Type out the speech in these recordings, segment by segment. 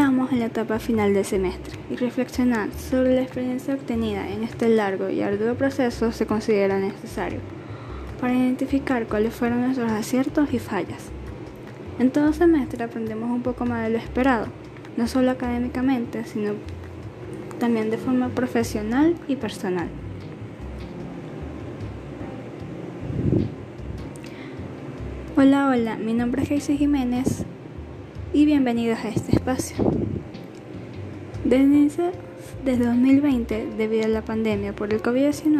Estamos en la etapa final del semestre y reflexionar sobre la experiencia obtenida en este largo y arduo proceso se considera necesario para identificar cuáles fueron nuestros aciertos y fallas. En todo semestre aprendemos un poco más de lo esperado, no solo académicamente, sino también de forma profesional y personal. Hola, hola, mi nombre es Geisy Jiménez y bienvenidos a este espacio. Desde, desde 2020, debido a la pandemia por el COVID-19,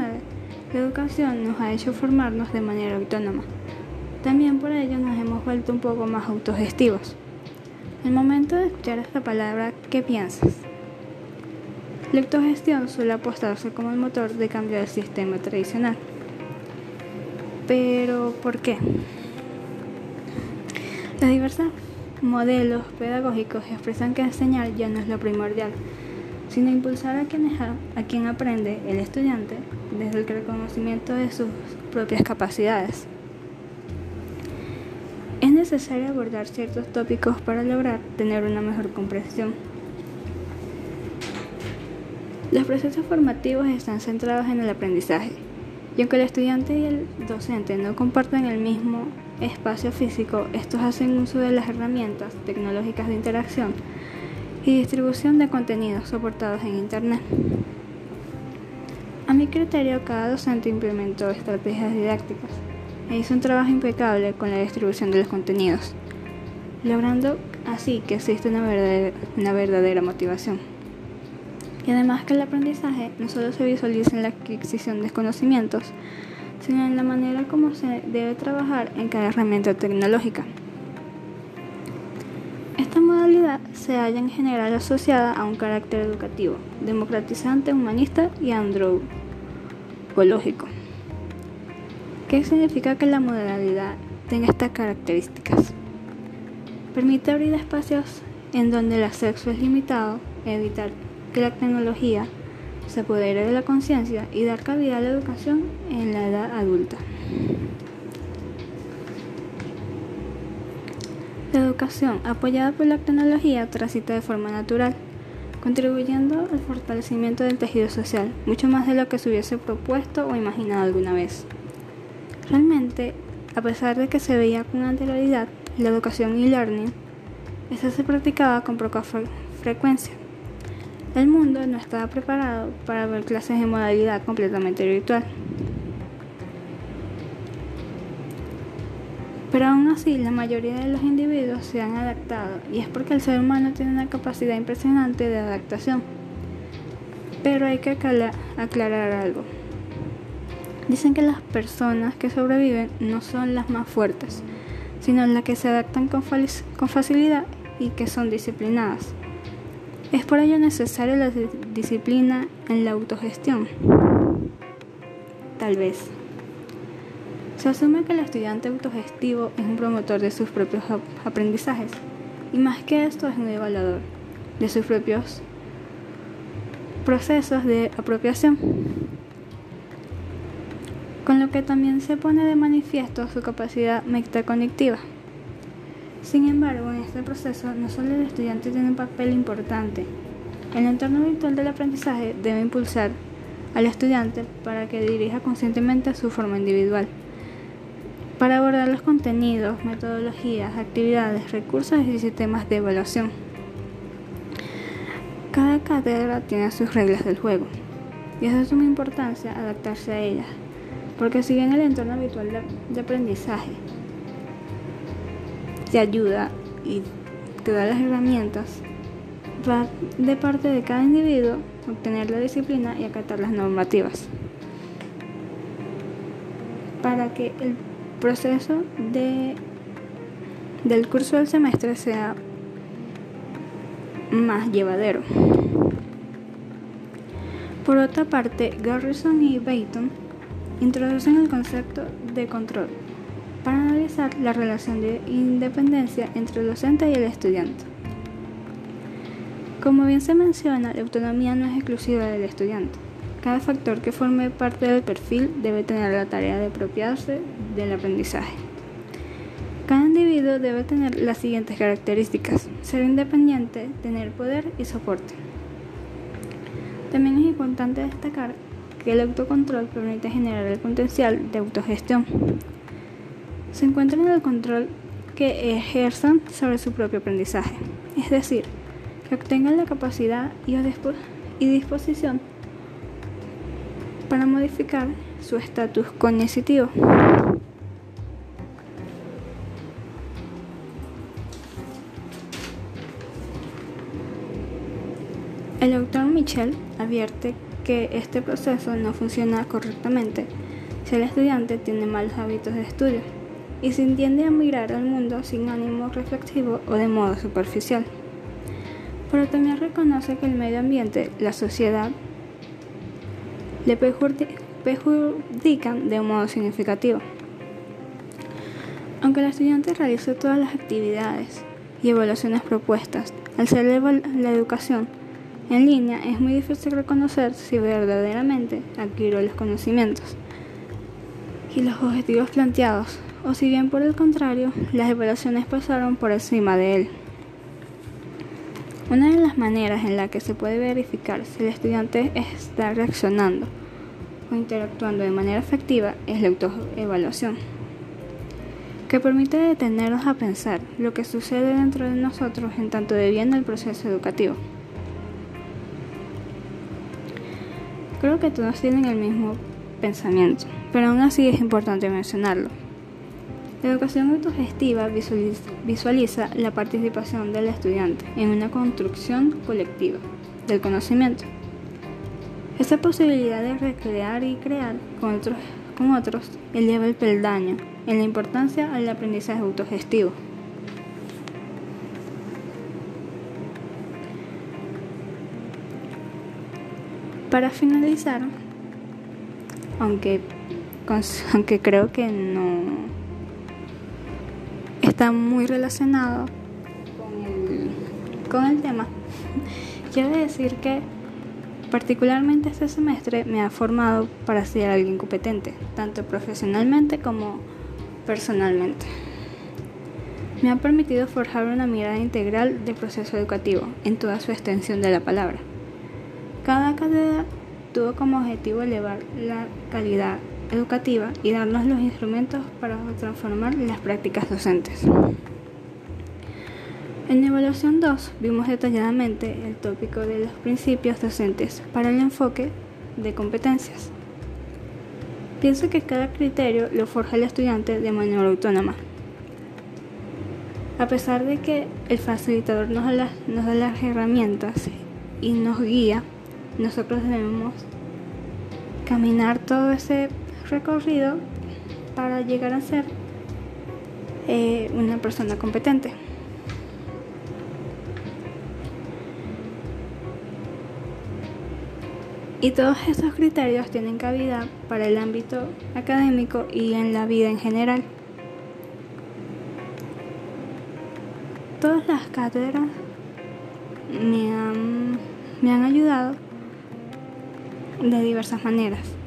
la educación nos ha hecho formarnos de manera autónoma. También por ello nos hemos vuelto un poco más autogestivos. El momento de escuchar esta palabra, ¿qué piensas? La autogestión suele apostarse como el motor de cambio del sistema tradicional. Pero, ¿por qué? Las diversas modelos pedagógicos expresan que enseñar ya no es lo primordial, sino impulsar a quien, a quien aprende, el estudiante, desde el reconocimiento de sus propias capacidades. Es necesario abordar ciertos tópicos para lograr tener una mejor comprensión. Los procesos formativos están centrados en el aprendizaje, y aunque el estudiante y el docente no comparten el mismo espacio físico, estos hacen uso de las herramientas tecnológicas de interacción y distribución de contenidos soportados en Internet. A mi criterio, cada docente implementó estrategias didácticas e hizo un trabajo impecable con la distribución de los contenidos, logrando así que exista una verdadera, una verdadera motivación. Y además que el aprendizaje no solo se visualiza en la adquisición de conocimientos, sino en la manera como se debe trabajar en cada herramienta tecnológica. Esta modalidad se halla en general asociada a un carácter educativo, democratizante, humanista y androcológico. ¿Qué significa que la modalidad tenga estas características? Permite abrir espacios en donde el acceso es limitado, evitar que la tecnología se apodere de la conciencia y dar cabida a la educación en la edad adulta. La educación apoyada por la tecnología transita de forma natural, contribuyendo al fortalecimiento del tejido social, mucho más de lo que se hubiese propuesto o imaginado alguna vez. Realmente, a pesar de que se veía con anterioridad la educación e-learning, esta se practicaba con poca frecuencia el mundo no estaba preparado para ver clases en modalidad completamente virtual. Pero aún así, la mayoría de los individuos se han adaptado y es porque el ser humano tiene una capacidad impresionante de adaptación. Pero hay que aclarar algo. Dicen que las personas que sobreviven no son las más fuertes, sino las que se adaptan con, con facilidad y que son disciplinadas. Es por ello necesaria la disciplina en la autogestión. Tal vez. Se asume que el estudiante autogestivo es un promotor de sus propios aprendizajes y más que esto es un evaluador de sus propios procesos de apropiación, con lo que también se pone de manifiesto su capacidad metacognitiva. Sin embargo, en este proceso no solo el estudiante tiene un papel importante. El entorno virtual del aprendizaje debe impulsar al estudiante para que dirija conscientemente su forma individual, para abordar los contenidos, metodologías, actividades, recursos y sistemas de evaluación. Cada cátedra tiene sus reglas del juego y es de suma importancia adaptarse a ellas, porque si bien el entorno virtual de aprendizaje te ayuda y te da las herramientas, va de parte de cada individuo obtener la disciplina y acatar las normativas para que el proceso de, del curso del semestre sea más llevadero. Por otra parte, Garrison y Bayton introducen el concepto de control analizar la relación de independencia entre el docente y el estudiante. Como bien se menciona, la autonomía no es exclusiva del estudiante. Cada factor que forme parte del perfil debe tener la tarea de apropiarse del aprendizaje. Cada individuo debe tener las siguientes características. Ser independiente, tener poder y soporte. También es importante destacar que el autocontrol permite generar el potencial de autogestión. Se encuentra en el control que ejerzan sobre su propio aprendizaje, es decir, que obtengan la capacidad y, disposición para modificar su estatus cognitivo. El autor Michel advierte que este proceso no funciona correctamente si el estudiante tiene malos hábitos de estudio y se entiende a mirar al mundo sin ánimo reflexivo o de modo superficial. Pero también reconoce que el medio ambiente, la sociedad, le perjudican de un modo significativo. Aunque el estudiante realice todas las actividades y evaluaciones propuestas, al ser la educación en línea es muy difícil reconocer si verdaderamente adquirió los conocimientos y los objetivos planteados, o si bien por el contrario, las evaluaciones pasaron por encima de él. Una de las maneras en la que se puede verificar si el estudiante está reaccionando o interactuando de manera efectiva es la autoevaluación, que permite detenernos a pensar lo que sucede dentro de nosotros en tanto deviene el proceso educativo. Creo que todos tienen el mismo pensamiento, pero aún así es importante mencionarlo. La educación autogestiva visualiza la participación del estudiante en una construcción colectiva del conocimiento. Esa posibilidad de recrear y crear con otros, con otros eleva el peldaño en la importancia al aprendizaje autogestivo. Para finalizar, aunque, aunque creo que no está muy relacionado con el, tema, quiero decir que particularmente este semestre me ha formado para ser alguien competente, tanto profesionalmente como personalmente. Me ha permitido forjar una mirada integral del proceso educativo en toda su extensión de la palabra cada cátedra tuvo como objetivo elevar la calidad educativa y darnos los instrumentos para transformar las prácticas docentes. En evaluación 2 vimos detalladamente el tópico de los principios docentes para el enfoque de competencias. Pienso que cada criterio lo forja el estudiante de manera autónoma. A pesar de que el facilitador nos da nos da las herramientas y nos guía, nosotros debemos caminar todo ese recorrido para llegar a ser eh, una persona competente. Y todos estos criterios tienen cabida para el ámbito académico y en la vida en general. Todas las cátedras me han, me han ayudado de diversas maneras.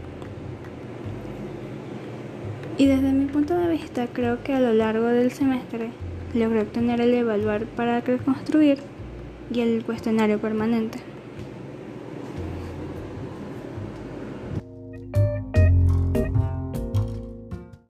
Y desde mi punto de vista creo que a lo largo del semestre logré obtener el evaluar para reconstruir y el cuestionario permanente.